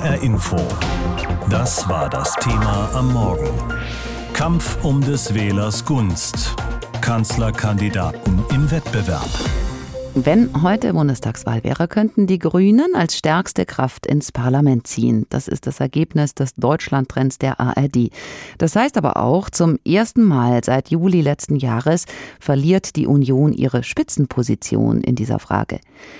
HR Info. Das war das Thema am Morgen. Kampf um des Wählers Gunst. Kanzlerkandidaten im Wettbewerb. Wenn heute Bundestagswahl wäre, könnten die Grünen als stärkste Kraft ins Parlament ziehen. Das ist das Ergebnis des Deutschlandtrends der ARD. Das heißt aber auch, zum ersten Mal seit Juli letzten Jahres verliert die Union ihre Spitzenposition in dieser Frage.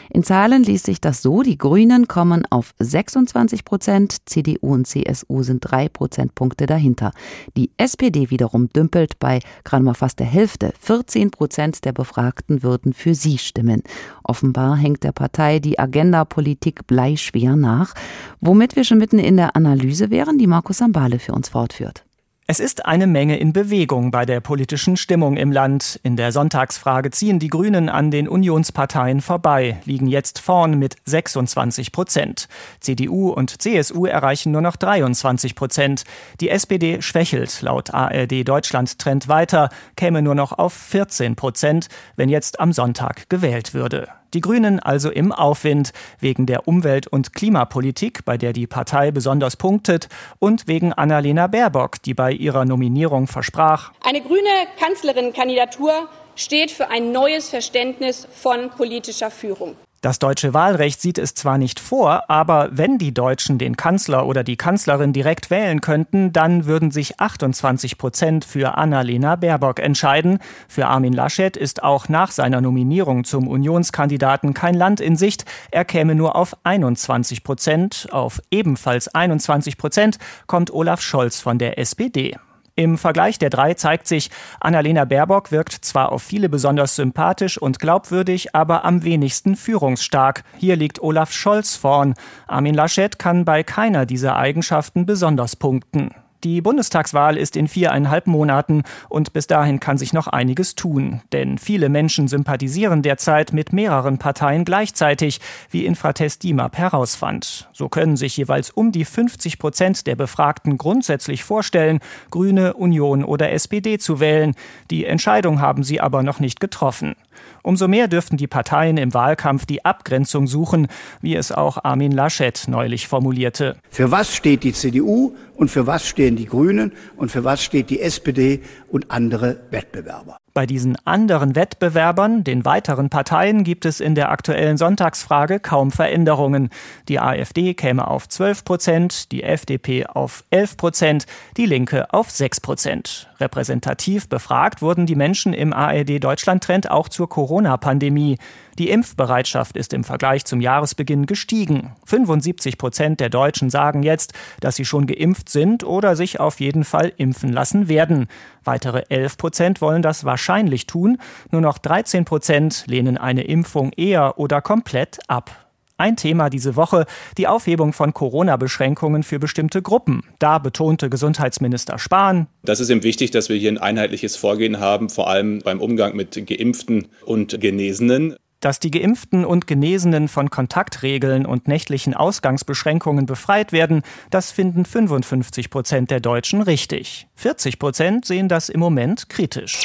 In Zahlen liest sich das so, die Grünen kommen auf 26 Prozent, CDU und CSU sind drei Prozentpunkte dahinter. Die SPD wiederum dümpelt bei gerade mal fast der Hälfte. 14 Prozent der Befragten würden für sie stimmen. Offenbar hängt der Partei die Agenda-Politik bleischwer nach, womit wir schon mitten in der Analyse wären, die Markus Sambale für uns fortführt. Es ist eine Menge in Bewegung bei der politischen Stimmung im Land. In der Sonntagsfrage ziehen die Grünen an den Unionsparteien vorbei, liegen jetzt vorn mit 26 Prozent. CDU und CSU erreichen nur noch 23 Prozent. Die SPD schwächelt laut ARD Deutschland Trend weiter, käme nur noch auf 14 Prozent, wenn jetzt am Sonntag gewählt würde. Die Grünen also im Aufwind wegen der Umwelt- und Klimapolitik, bei der die Partei besonders punktet, und wegen Annalena Baerbock, die bei ihrer Nominierung versprach, eine grüne Kanzlerin-Kandidatur steht für ein neues Verständnis von politischer Führung. Das deutsche Wahlrecht sieht es zwar nicht vor, aber wenn die Deutschen den Kanzler oder die Kanzlerin direkt wählen könnten, dann würden sich 28 Prozent für Annalena Baerbock entscheiden. Für Armin Laschet ist auch nach seiner Nominierung zum Unionskandidaten kein Land in Sicht. Er käme nur auf 21 Prozent. Auf ebenfalls 21 Prozent kommt Olaf Scholz von der SPD. Im Vergleich der drei zeigt sich, Annalena Baerbock wirkt zwar auf viele besonders sympathisch und glaubwürdig, aber am wenigsten führungsstark. Hier liegt Olaf Scholz vorn. Armin Laschet kann bei keiner dieser Eigenschaften besonders punkten. Die Bundestagswahl ist in viereinhalb Monaten und bis dahin kann sich noch einiges tun. Denn viele Menschen sympathisieren derzeit mit mehreren Parteien gleichzeitig, wie Infratest DIMAP herausfand. So können sich jeweils um die 50 Prozent der Befragten grundsätzlich vorstellen, Grüne, Union oder SPD zu wählen. Die Entscheidung haben sie aber noch nicht getroffen. Umso mehr dürften die Parteien im Wahlkampf die Abgrenzung suchen, wie es auch Armin Laschet neulich formulierte. Für was steht die CDU und für was stehen die Grünen und für was steht die SPD und andere Wettbewerber? Bei diesen anderen Wettbewerbern, den weiteren Parteien, gibt es in der aktuellen Sonntagsfrage kaum Veränderungen. Die AfD käme auf 12 Prozent, die FDP auf 11 Prozent, die Linke auf 6 Prozent. Repräsentativ befragt wurden die Menschen im ARD Deutschland Trend auch zur Corona-Pandemie. Die Impfbereitschaft ist im Vergleich zum Jahresbeginn gestiegen. 75 Prozent der Deutschen sagen jetzt, dass sie schon geimpft sind oder sich auf jeden Fall impfen lassen werden. Weitere 11 Prozent wollen das wahrscheinlich tun. Nur noch 13 Prozent lehnen eine Impfung eher oder komplett ab. Ein Thema diese Woche, die Aufhebung von Corona-Beschränkungen für bestimmte Gruppen. Da betonte Gesundheitsminister Spahn. Das ist eben wichtig, dass wir hier ein einheitliches Vorgehen haben, vor allem beim Umgang mit Geimpften und Genesenen. Dass die Geimpften und Genesenen von Kontaktregeln und nächtlichen Ausgangsbeschränkungen befreit werden, das finden 55 Prozent der Deutschen richtig. 40 Prozent sehen das im Moment kritisch.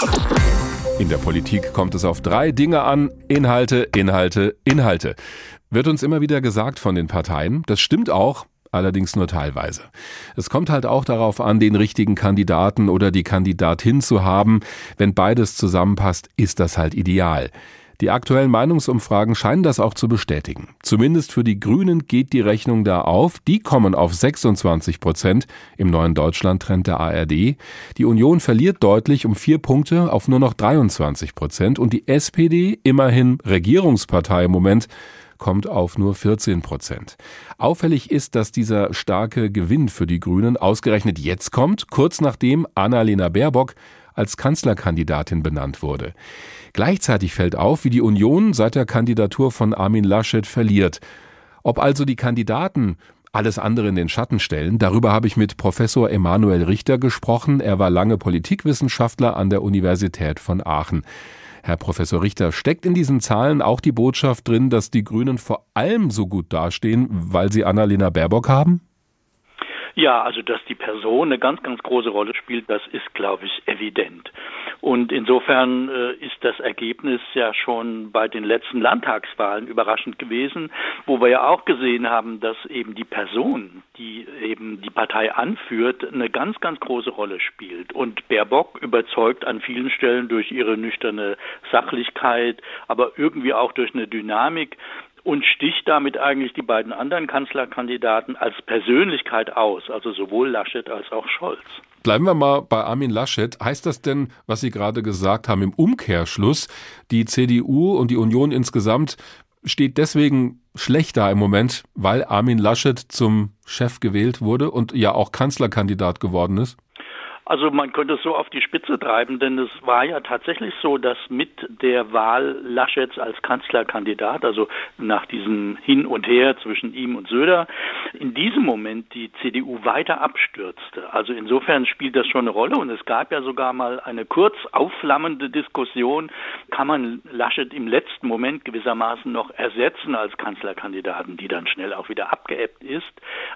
In der Politik kommt es auf drei Dinge an. Inhalte, Inhalte, Inhalte. Wird uns immer wieder gesagt von den Parteien. Das stimmt auch, allerdings nur teilweise. Es kommt halt auch darauf an, den richtigen Kandidaten oder die Kandidatin zu haben. Wenn beides zusammenpasst, ist das halt ideal. Die aktuellen Meinungsumfragen scheinen das auch zu bestätigen. Zumindest für die Grünen geht die Rechnung da auf. Die kommen auf 26 Prozent im neuen Deutschland-Trend der ARD. Die Union verliert deutlich um vier Punkte auf nur noch 23 Prozent und die SPD, immerhin Regierungspartei im Moment, kommt auf nur 14 Prozent. Auffällig ist, dass dieser starke Gewinn für die Grünen ausgerechnet jetzt kommt, kurz nachdem Annalena Baerbock als Kanzlerkandidatin benannt wurde. Gleichzeitig fällt auf, wie die Union seit der Kandidatur von Armin Laschet verliert. Ob also die Kandidaten alles andere in den Schatten stellen. Darüber habe ich mit Professor Emanuel Richter gesprochen. Er war lange Politikwissenschaftler an der Universität von Aachen. Herr Professor Richter, steckt in diesen Zahlen auch die Botschaft drin, dass die Grünen vor allem so gut dastehen, weil sie Annalena Baerbock haben? Ja, also dass die Person eine ganz, ganz große Rolle spielt, das ist, glaube ich, evident. Und insofern äh, ist das Ergebnis ja schon bei den letzten Landtagswahlen überraschend gewesen, wo wir ja auch gesehen haben, dass eben die Person, die eben die Partei anführt, eine ganz, ganz große Rolle spielt. Und Baerbock überzeugt an vielen Stellen durch ihre nüchterne Sachlichkeit, aber irgendwie auch durch eine Dynamik, und sticht damit eigentlich die beiden anderen Kanzlerkandidaten als Persönlichkeit aus, also sowohl Laschet als auch Scholz. Bleiben wir mal bei Armin Laschet. Heißt das denn, was Sie gerade gesagt haben, im Umkehrschluss, die CDU und die Union insgesamt steht deswegen schlechter im Moment, weil Armin Laschet zum Chef gewählt wurde und ja auch Kanzlerkandidat geworden ist? Also man könnte es so auf die Spitze treiben, denn es war ja tatsächlich so, dass mit der Wahl Laschets als Kanzlerkandidat, also nach diesem Hin und Her zwischen ihm und Söder, in diesem Moment die CDU weiter abstürzte. Also insofern spielt das schon eine Rolle und es gab ja sogar mal eine kurz aufflammende Diskussion, kann man Laschet im letzten Moment gewissermaßen noch ersetzen als Kanzlerkandidaten, die dann schnell auch wieder abgeebbt ist.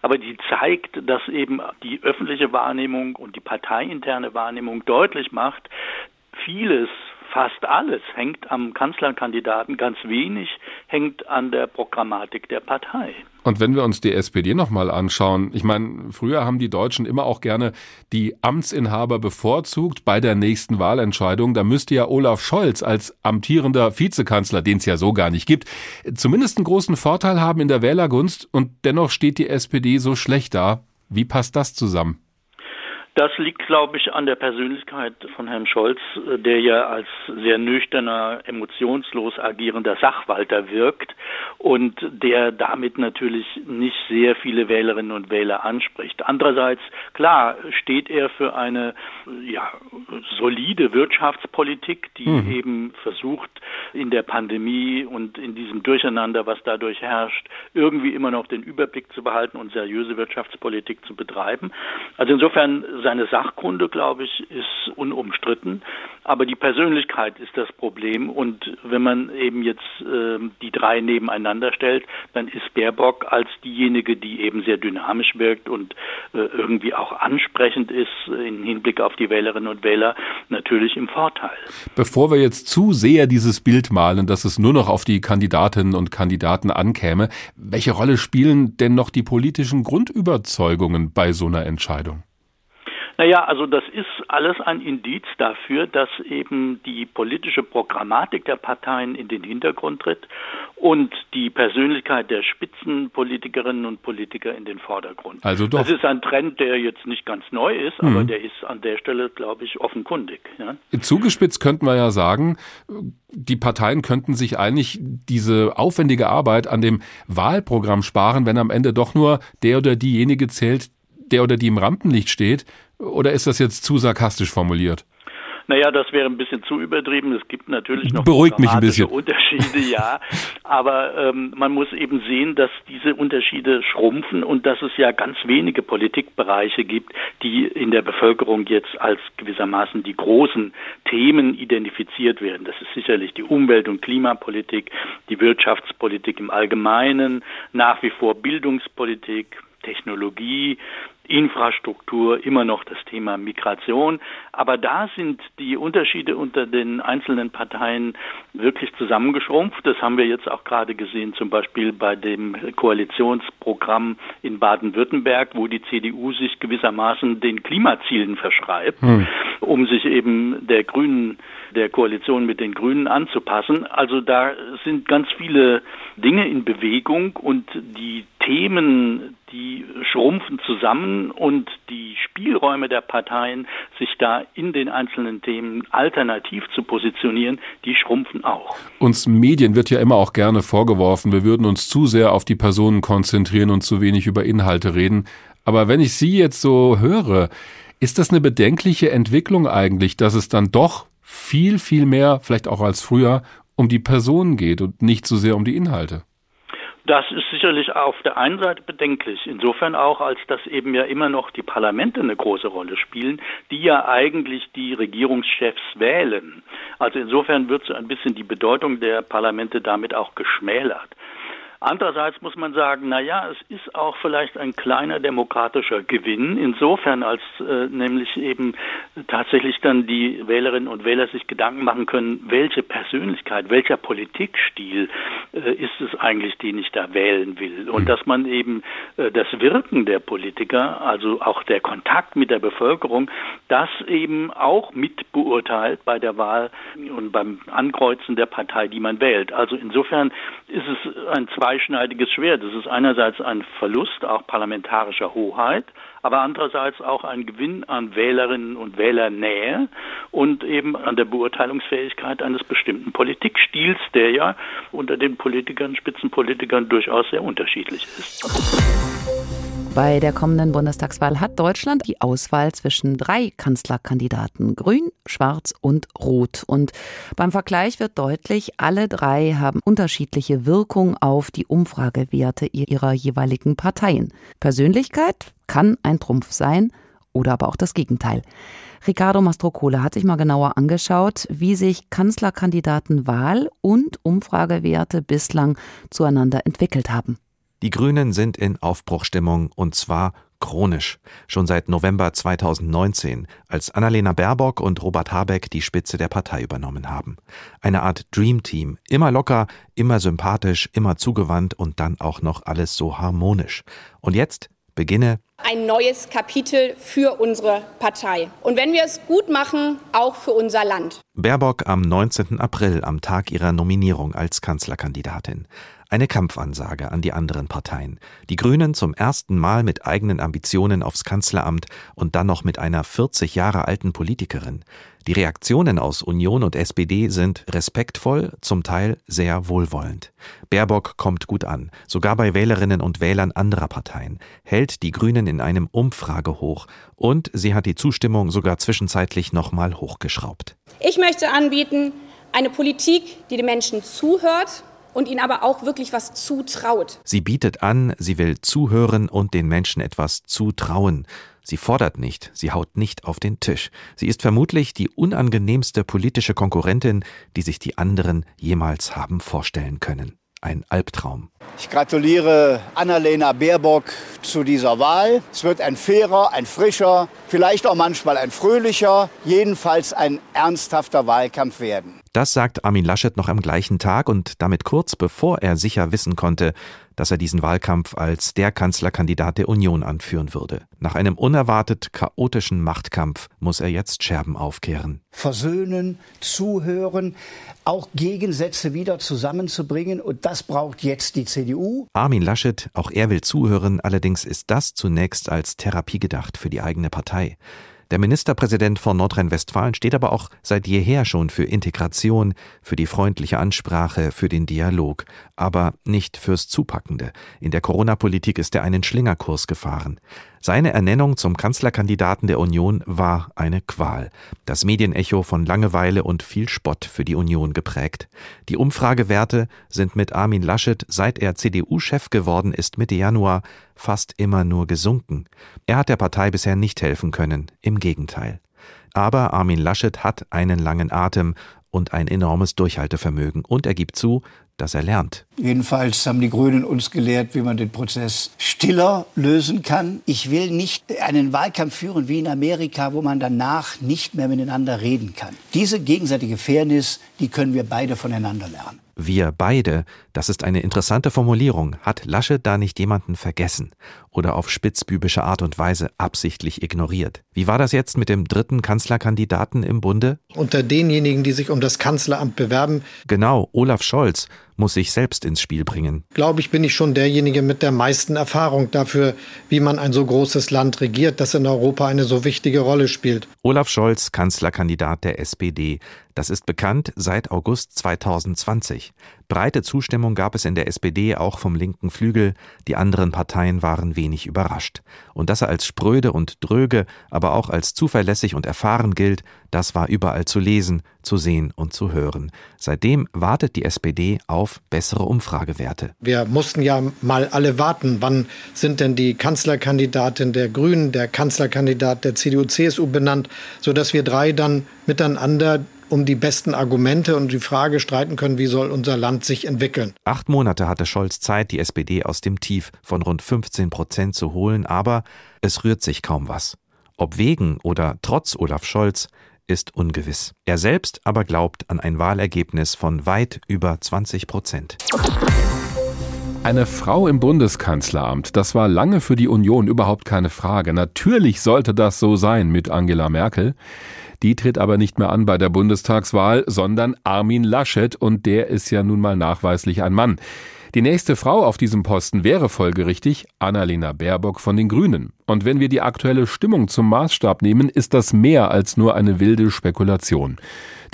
Aber die zeigt, dass eben die öffentliche Wahrnehmung und die Partei parteiinterne Wahrnehmung deutlich macht, vieles fast alles hängt am Kanzlerkandidaten, ganz wenig hängt an der Programmatik der Partei. Und wenn wir uns die SPD nochmal anschauen, ich meine, früher haben die Deutschen immer auch gerne die Amtsinhaber bevorzugt bei der nächsten Wahlentscheidung. Da müsste ja Olaf Scholz als amtierender Vizekanzler, den es ja so gar nicht gibt, zumindest einen großen Vorteil haben in der Wählergunst und dennoch steht die SPD so schlecht da. Wie passt das zusammen? Das liegt, glaube ich, an der Persönlichkeit von Herrn Scholz, äh, der ja als sehr nüchterner, emotionslos agierender Sachwalter wirkt und der damit natürlich nicht sehr viele Wählerinnen und Wähler anspricht. Andererseits, klar, steht er für eine ja, solide Wirtschaftspolitik, die mhm. eben versucht, in der Pandemie und in diesem Durcheinander, was dadurch herrscht, irgendwie immer noch den Überblick zu behalten und seriöse Wirtschaftspolitik zu betreiben. Also insofern seine Sachkunde, glaube ich, ist unumstritten, aber die Persönlichkeit ist das Problem. Und wenn man eben jetzt äh, die drei nebeneinander stellt, dann ist Baerbock als diejenige, die eben sehr dynamisch wirkt und äh, irgendwie auch ansprechend ist im Hinblick auf die Wählerinnen und Wähler, natürlich im Vorteil. Bevor wir jetzt zu sehr dieses Bild malen, dass es nur noch auf die Kandidatinnen und Kandidaten ankäme, welche Rolle spielen denn noch die politischen Grundüberzeugungen bei so einer Entscheidung? Naja, also das ist alles ein Indiz dafür, dass eben die politische Programmatik der Parteien in den Hintergrund tritt und die Persönlichkeit der Spitzenpolitikerinnen und Politiker in den Vordergrund. Also doch. Das ist ein Trend, der jetzt nicht ganz neu ist, mhm. aber der ist an der Stelle, glaube ich, offenkundig. Ja? Zugespitzt könnten wir ja sagen, die Parteien könnten sich eigentlich diese aufwendige Arbeit an dem Wahlprogramm sparen, wenn am Ende doch nur der oder diejenige zählt, der oder die im Rampenlicht steht? Oder ist das jetzt zu sarkastisch formuliert? Naja, das wäre ein bisschen zu übertrieben. Es gibt natürlich noch Beruhigt mich ein bisschen. Unterschiede, ja. Aber ähm, man muss eben sehen, dass diese Unterschiede schrumpfen und dass es ja ganz wenige Politikbereiche gibt, die in der Bevölkerung jetzt als gewissermaßen die großen Themen identifiziert werden. Das ist sicherlich die Umwelt- und Klimapolitik, die Wirtschaftspolitik im Allgemeinen, nach wie vor Bildungspolitik, Technologie, Infrastruktur, immer noch das Thema Migration. Aber da sind die Unterschiede unter den einzelnen Parteien wirklich zusammengeschrumpft. Das haben wir jetzt auch gerade gesehen, zum Beispiel bei dem Koalitionsprogramm in Baden-Württemberg, wo die CDU sich gewissermaßen den Klimazielen verschreibt, hm. um sich eben der Grünen, der Koalition mit den Grünen anzupassen. Also da sind ganz viele Dinge in Bewegung und die Themen, die schrumpfen zusammen und die Spielräume der Parteien, sich da in den einzelnen Themen alternativ zu positionieren, die schrumpfen auch. Uns Medien wird ja immer auch gerne vorgeworfen, wir würden uns zu sehr auf die Personen konzentrieren und zu wenig über Inhalte reden. Aber wenn ich Sie jetzt so höre, ist das eine bedenkliche Entwicklung eigentlich, dass es dann doch viel, viel mehr, vielleicht auch als früher, um die Personen geht und nicht so sehr um die Inhalte? Das ist sicherlich auf der einen Seite bedenklich, insofern auch, als dass eben ja immer noch die Parlamente eine große Rolle spielen, die ja eigentlich die Regierungschefs wählen. Also insofern wird so ein bisschen die Bedeutung der Parlamente damit auch geschmälert. Andererseits muss man sagen, na ja, es ist auch vielleicht ein kleiner demokratischer Gewinn, insofern als äh, nämlich eben tatsächlich dann die Wählerinnen und Wähler sich Gedanken machen können, welche Persönlichkeit, welcher Politikstil äh, ist es eigentlich, den ich da wählen will. Und mhm. dass man eben äh, das Wirken der Politiker, also auch der Kontakt mit der Bevölkerung, das eben auch mit beurteilt bei der Wahl und beim Ankreuzen der Partei, die man wählt. Also insofern ist es ein zweischneidiges Schwert. Es ist einerseits ein Verlust auch parlamentarischer Hoheit, aber andererseits auch ein Gewinn an Wählerinnen und Wählernähe und eben an der Beurteilungsfähigkeit eines bestimmten Politikstils, der ja unter den Politikern, Spitzenpolitikern durchaus sehr unterschiedlich ist. Bei der kommenden Bundestagswahl hat Deutschland die Auswahl zwischen drei Kanzlerkandidaten Grün, Schwarz und Rot. Und beim Vergleich wird deutlich, alle drei haben unterschiedliche Wirkung auf die Umfragewerte ihrer jeweiligen Parteien. Persönlichkeit kann ein Trumpf sein oder aber auch das Gegenteil. Ricardo Mastrocola hat sich mal genauer angeschaut, wie sich Kanzlerkandidatenwahl und Umfragewerte bislang zueinander entwickelt haben. Die Grünen sind in Aufbruchstimmung und zwar chronisch. Schon seit November 2019, als Annalena Baerbock und Robert Habeck die Spitze der Partei übernommen haben. Eine Art Dreamteam. Immer locker, immer sympathisch, immer zugewandt und dann auch noch alles so harmonisch. Und jetzt beginne ein neues Kapitel für unsere Partei. Und wenn wir es gut machen, auch für unser Land. Baerbock am 19. April, am Tag ihrer Nominierung als Kanzlerkandidatin. Eine Kampfansage an die anderen Parteien. Die Grünen zum ersten Mal mit eigenen Ambitionen aufs Kanzleramt und dann noch mit einer 40 Jahre alten Politikerin. Die Reaktionen aus Union und SPD sind respektvoll, zum Teil sehr wohlwollend. Baerbock kommt gut an, sogar bei Wählerinnen und Wählern anderer Parteien, hält die Grünen in einem Umfragehoch und sie hat die Zustimmung sogar zwischenzeitlich nochmal hochgeschraubt. Ich möchte anbieten, eine Politik, die den Menschen zuhört und ihnen aber auch wirklich was zutraut. Sie bietet an, sie will zuhören und den Menschen etwas zutrauen. Sie fordert nicht, sie haut nicht auf den Tisch. Sie ist vermutlich die unangenehmste politische Konkurrentin, die sich die anderen jemals haben vorstellen können ein Albtraum. Ich gratuliere Annalena Baerbock zu dieser Wahl. Es wird ein fairer, ein frischer, vielleicht auch manchmal ein fröhlicher, jedenfalls ein ernsthafter Wahlkampf werden. Das sagt Armin Laschet noch am gleichen Tag und damit kurz bevor er sicher wissen konnte, dass er diesen Wahlkampf als der Kanzlerkandidat der Union anführen würde. Nach einem unerwartet chaotischen Machtkampf muss er jetzt Scherben aufkehren. Versöhnen, zuhören, auch Gegensätze wieder zusammenzubringen und das braucht jetzt die CDU. Armin Laschet, auch er will zuhören, allerdings ist das zunächst als Therapie gedacht für die eigene Partei. Der Ministerpräsident von Nordrhein-Westfalen steht aber auch seit jeher schon für Integration, für die freundliche Ansprache, für den Dialog, aber nicht fürs Zupackende. In der Corona-Politik ist er einen Schlingerkurs gefahren. Seine Ernennung zum Kanzlerkandidaten der Union war eine Qual. Das Medienecho von Langeweile und viel Spott für die Union geprägt. Die Umfragewerte sind mit Armin Laschet, seit er CDU-Chef geworden ist Mitte Januar, fast immer nur gesunken. Er hat der Partei bisher nicht helfen können, im Gegenteil. Aber Armin Laschet hat einen langen Atem und ein enormes Durchhaltevermögen und er gibt zu, dass er lernt. Jedenfalls haben die Grünen uns gelehrt, wie man den Prozess stiller lösen kann. Ich will nicht einen Wahlkampf führen wie in Amerika, wo man danach nicht mehr miteinander reden kann. Diese gegenseitige Fairness, die können wir beide voneinander lernen. Wir beide, das ist eine interessante Formulierung. Hat Laschet da nicht jemanden vergessen oder auf spitzbübische Art und Weise absichtlich ignoriert? Wie war das jetzt mit dem dritten Kanzlerkandidaten im Bunde? Unter denjenigen, die sich um das Kanzleramt bewerben. Genau, Olaf Scholz muss sich selbst ins Spiel bringen. Glaube ich, bin ich schon derjenige mit der meisten Erfahrung dafür, wie man ein so großes Land regiert, das in Europa eine so wichtige Rolle spielt. Olaf Scholz, Kanzlerkandidat der SPD. Das ist bekannt seit August 2020. Breite Zustimmung gab es in der SPD auch vom linken Flügel, die anderen Parteien waren wenig überrascht. Und dass er als spröde und dröge, aber auch als zuverlässig und erfahren gilt, das war überall zu lesen, zu sehen und zu hören. Seitdem wartet die SPD auf bessere Umfragewerte. Wir mussten ja mal alle warten, wann sind denn die Kanzlerkandidatin der Grünen, der Kanzlerkandidat der CDU-CSU benannt, sodass wir drei dann miteinander um die besten Argumente und die Frage streiten können, wie soll unser Land sich entwickeln. Acht Monate hatte Scholz Zeit, die SPD aus dem Tief von rund 15 Prozent zu holen, aber es rührt sich kaum was. Ob wegen oder trotz Olaf Scholz ist ungewiss. Er selbst aber glaubt an ein Wahlergebnis von weit über 20 Prozent. Eine Frau im Bundeskanzleramt, das war lange für die Union überhaupt keine Frage. Natürlich sollte das so sein mit Angela Merkel. Die tritt aber nicht mehr an bei der Bundestagswahl, sondern Armin Laschet und der ist ja nun mal nachweislich ein Mann. Die nächste Frau auf diesem Posten wäre folgerichtig Annalena Baerbock von den Grünen. Und wenn wir die aktuelle Stimmung zum Maßstab nehmen, ist das mehr als nur eine wilde Spekulation.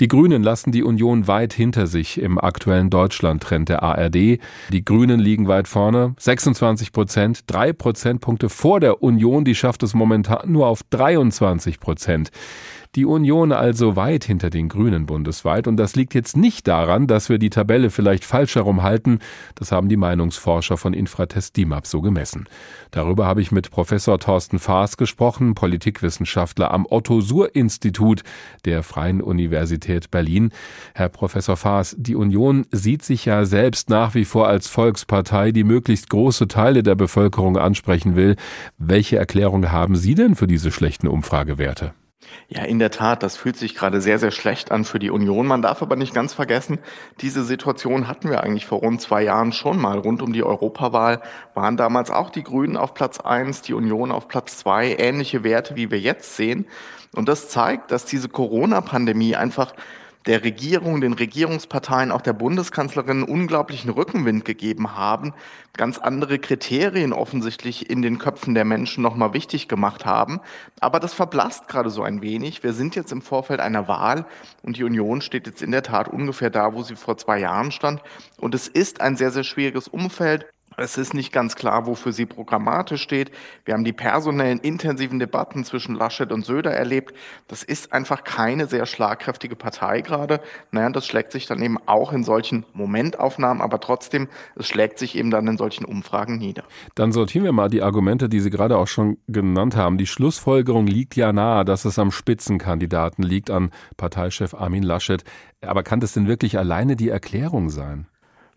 Die Grünen lassen die Union weit hinter sich im aktuellen Deutschland-Trend der ARD. Die Grünen liegen weit vorne, 26 Prozent, drei Prozentpunkte vor der Union, die schafft es momentan nur auf 23 Prozent. Die Union also weit hinter den Grünen bundesweit. Und das liegt jetzt nicht daran, dass wir die Tabelle vielleicht falsch herum halten. Das haben die Meinungsforscher von Infratest DIMAP so gemessen. Darüber habe ich mit Professor Thorsten Faas gesprochen, Politikwissenschaftler am Otto-Suhr-Institut der Freien Universität Berlin. Herr Professor Faas, die Union sieht sich ja selbst nach wie vor als Volkspartei, die möglichst große Teile der Bevölkerung ansprechen will. Welche Erklärung haben Sie denn für diese schlechten Umfragewerte? Ja, in der Tat, das fühlt sich gerade sehr, sehr schlecht an für die Union. Man darf aber nicht ganz vergessen, diese Situation hatten wir eigentlich vor rund zwei Jahren schon mal. Rund um die Europawahl waren damals auch die Grünen auf Platz eins, die Union auf Platz zwei, ähnliche Werte, wie wir jetzt sehen. Und das zeigt, dass diese Corona-Pandemie einfach der Regierung, den Regierungsparteien, auch der Bundeskanzlerin unglaublichen Rückenwind gegeben haben, ganz andere Kriterien offensichtlich in den Köpfen der Menschen nochmal wichtig gemacht haben. Aber das verblasst gerade so ein wenig. Wir sind jetzt im Vorfeld einer Wahl und die Union steht jetzt in der Tat ungefähr da, wo sie vor zwei Jahren stand. Und es ist ein sehr, sehr schwieriges Umfeld. Es ist nicht ganz klar, wofür sie programmatisch steht. Wir haben die personellen intensiven Debatten zwischen Laschet und Söder erlebt. Das ist einfach keine sehr schlagkräftige Partei gerade. Naja, das schlägt sich dann eben auch in solchen Momentaufnahmen, aber trotzdem, es schlägt sich eben dann in solchen Umfragen nieder. Dann sortieren wir mal die Argumente, die Sie gerade auch schon genannt haben. Die Schlussfolgerung liegt ja nahe, dass es am Spitzenkandidaten liegt, an Parteichef Armin Laschet. Aber kann das denn wirklich alleine die Erklärung sein?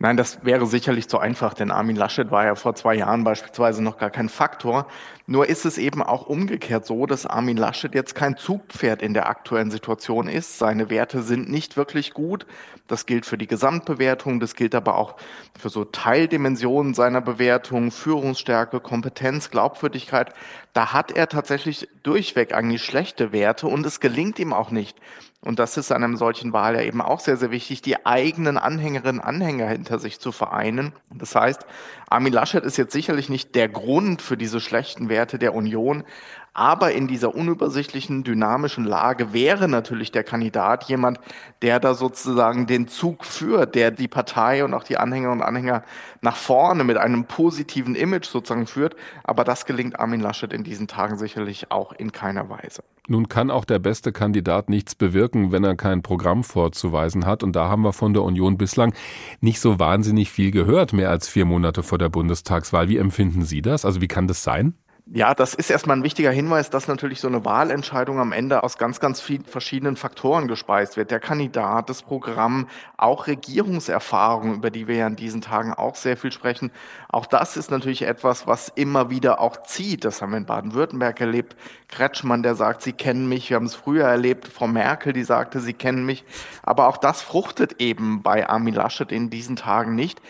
Nein, das wäre sicherlich zu einfach, denn Armin Laschet war ja vor zwei Jahren beispielsweise noch gar kein Faktor. Nur ist es eben auch umgekehrt so, dass Armin Laschet jetzt kein Zugpferd in der aktuellen Situation ist. Seine Werte sind nicht wirklich gut. Das gilt für die Gesamtbewertung, das gilt aber auch für so Teildimensionen seiner Bewertung, Führungsstärke, Kompetenz, Glaubwürdigkeit. Da hat er tatsächlich durchweg eigentlich schlechte Werte und es gelingt ihm auch nicht, und das ist an einem solchen Wahl ja eben auch sehr, sehr wichtig, die eigenen Anhängerinnen und Anhänger hinter sich zu vereinen. Das heißt, Armin Laschet ist jetzt sicherlich nicht der Grund für diese schlechten Werte der Union, aber in dieser unübersichtlichen, dynamischen Lage wäre natürlich der Kandidat jemand, der da sozusagen den Zug führt, der die Partei und auch die Anhängerinnen und Anhänger nach vorne mit einem positiven Image sozusagen führt. Aber das gelingt Armin Laschet in diesen Tagen sicherlich auch in keiner Weise. Nun kann auch der beste Kandidat nichts bewirken, wenn er kein Programm vorzuweisen hat. Und da haben wir von der Union bislang nicht so wahnsinnig viel gehört, mehr als vier Monate vor der Bundestagswahl. Wie empfinden Sie das? Also wie kann das sein? Ja, das ist erstmal ein wichtiger Hinweis, dass natürlich so eine Wahlentscheidung am Ende aus ganz, ganz vielen verschiedenen Faktoren gespeist wird. Der Kandidat, das Programm, auch Regierungserfahrung, über die wir ja in diesen Tagen auch sehr viel sprechen. Auch das ist natürlich etwas, was immer wieder auch zieht. Das haben wir in Baden-Württemberg erlebt. Kretschmann, der sagt, Sie kennen mich. Wir haben es früher erlebt. Frau Merkel, die sagte, Sie kennen mich. Aber auch das fruchtet eben bei Armin Laschet in diesen Tagen nicht.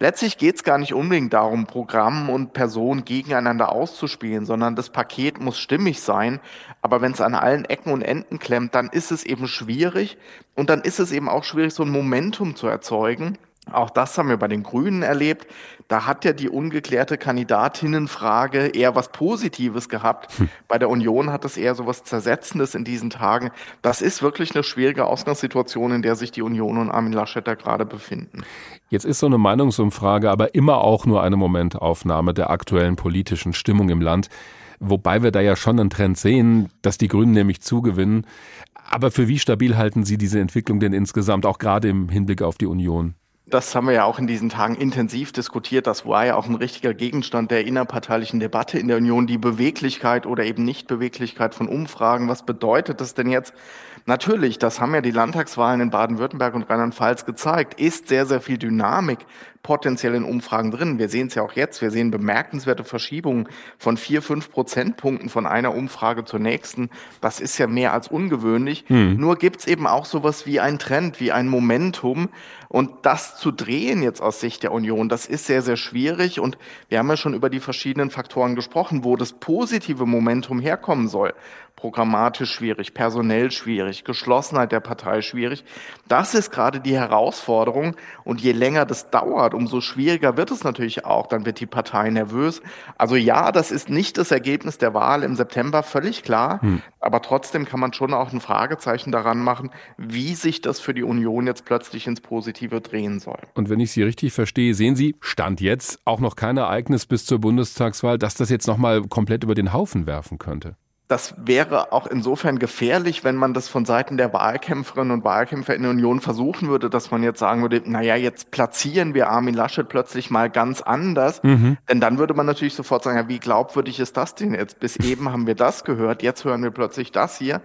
Letztlich geht es gar nicht unbedingt darum, Programm und Person gegeneinander auszuspielen, sondern das Paket muss stimmig sein. Aber wenn es an allen Ecken und Enden klemmt, dann ist es eben schwierig und dann ist es eben auch schwierig, so ein Momentum zu erzeugen. Auch das haben wir bei den Grünen erlebt. Da hat ja die ungeklärte Kandidatinnenfrage eher was Positives gehabt. Hm. Bei der Union hat es eher so was Zersetzendes in diesen Tagen. Das ist wirklich eine schwierige Ausgangssituation, in der sich die Union und Armin Laschet da gerade befinden. Jetzt ist so eine Meinungsumfrage aber immer auch nur eine Momentaufnahme der aktuellen politischen Stimmung im Land. Wobei wir da ja schon einen Trend sehen, dass die Grünen nämlich zugewinnen. Aber für wie stabil halten Sie diese Entwicklung denn insgesamt, auch gerade im Hinblick auf die Union? Das haben wir ja auch in diesen Tagen intensiv diskutiert. Das war ja auch ein richtiger Gegenstand der innerparteilichen Debatte in der Union, die Beweglichkeit oder eben Nichtbeweglichkeit von Umfragen. Was bedeutet das denn jetzt? Natürlich, das haben ja die Landtagswahlen in Baden-Württemberg und Rheinland-Pfalz gezeigt, ist sehr, sehr viel Dynamik potenziell in Umfragen drin. Wir sehen es ja auch jetzt. Wir sehen bemerkenswerte Verschiebungen von vier, fünf Prozentpunkten von einer Umfrage zur nächsten. Das ist ja mehr als ungewöhnlich. Hm. Nur gibt es eben auch sowas wie ein Trend, wie ein Momentum. Und das zu drehen jetzt aus Sicht der Union, das ist sehr, sehr schwierig. Und wir haben ja schon über die verschiedenen Faktoren gesprochen, wo das positive Momentum herkommen soll programmatisch schwierig, personell schwierig, Geschlossenheit der Partei schwierig. Das ist gerade die Herausforderung. Und je länger das dauert, umso schwieriger wird es natürlich auch. Dann wird die Partei nervös. Also ja, das ist nicht das Ergebnis der Wahl im September, völlig klar. Hm. Aber trotzdem kann man schon auch ein Fragezeichen daran machen, wie sich das für die Union jetzt plötzlich ins Positive drehen soll. Und wenn ich Sie richtig verstehe, sehen Sie, Stand jetzt auch noch kein Ereignis bis zur Bundestagswahl, dass das jetzt nochmal komplett über den Haufen werfen könnte. Das wäre auch insofern gefährlich, wenn man das von Seiten der Wahlkämpferinnen und Wahlkämpfer in der Union versuchen würde, dass man jetzt sagen würde, naja, jetzt platzieren wir Armin Laschet plötzlich mal ganz anders. Mhm. Denn dann würde man natürlich sofort sagen, ja, wie glaubwürdig ist das denn jetzt? Bis eben haben wir das gehört, jetzt hören wir plötzlich das hier.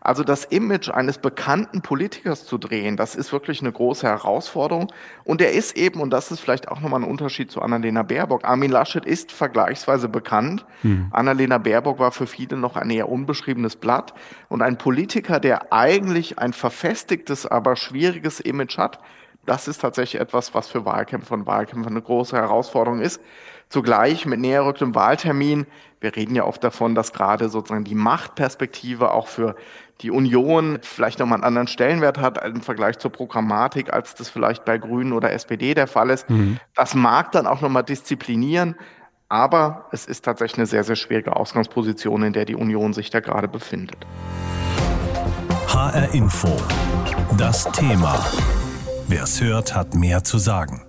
Also das Image eines bekannten Politikers zu drehen, das ist wirklich eine große Herausforderung. Und er ist eben, und das ist vielleicht auch nochmal ein Unterschied zu Annalena Baerbock, Armin Laschet ist vergleichsweise bekannt. Mhm. Annalena Baerbock war für viele noch ein eher unbeschriebenes Blatt. Und ein Politiker, der eigentlich ein verfestigtes, aber schwieriges Image hat, das ist tatsächlich etwas, was für Wahlkämpfer und Wahlkämpfer eine große Herausforderung ist. Zugleich mit näher rücktem Wahltermin, wir reden ja oft davon, dass gerade sozusagen die Machtperspektive auch für die Union vielleicht nochmal einen anderen Stellenwert hat im Vergleich zur Programmatik, als das vielleicht bei Grünen oder SPD der Fall ist. Mhm. Das mag dann auch nochmal disziplinieren, aber es ist tatsächlich eine sehr, sehr schwierige Ausgangsposition, in der die Union sich da gerade befindet. HR Info. Das Thema. Wer es hört, hat mehr zu sagen.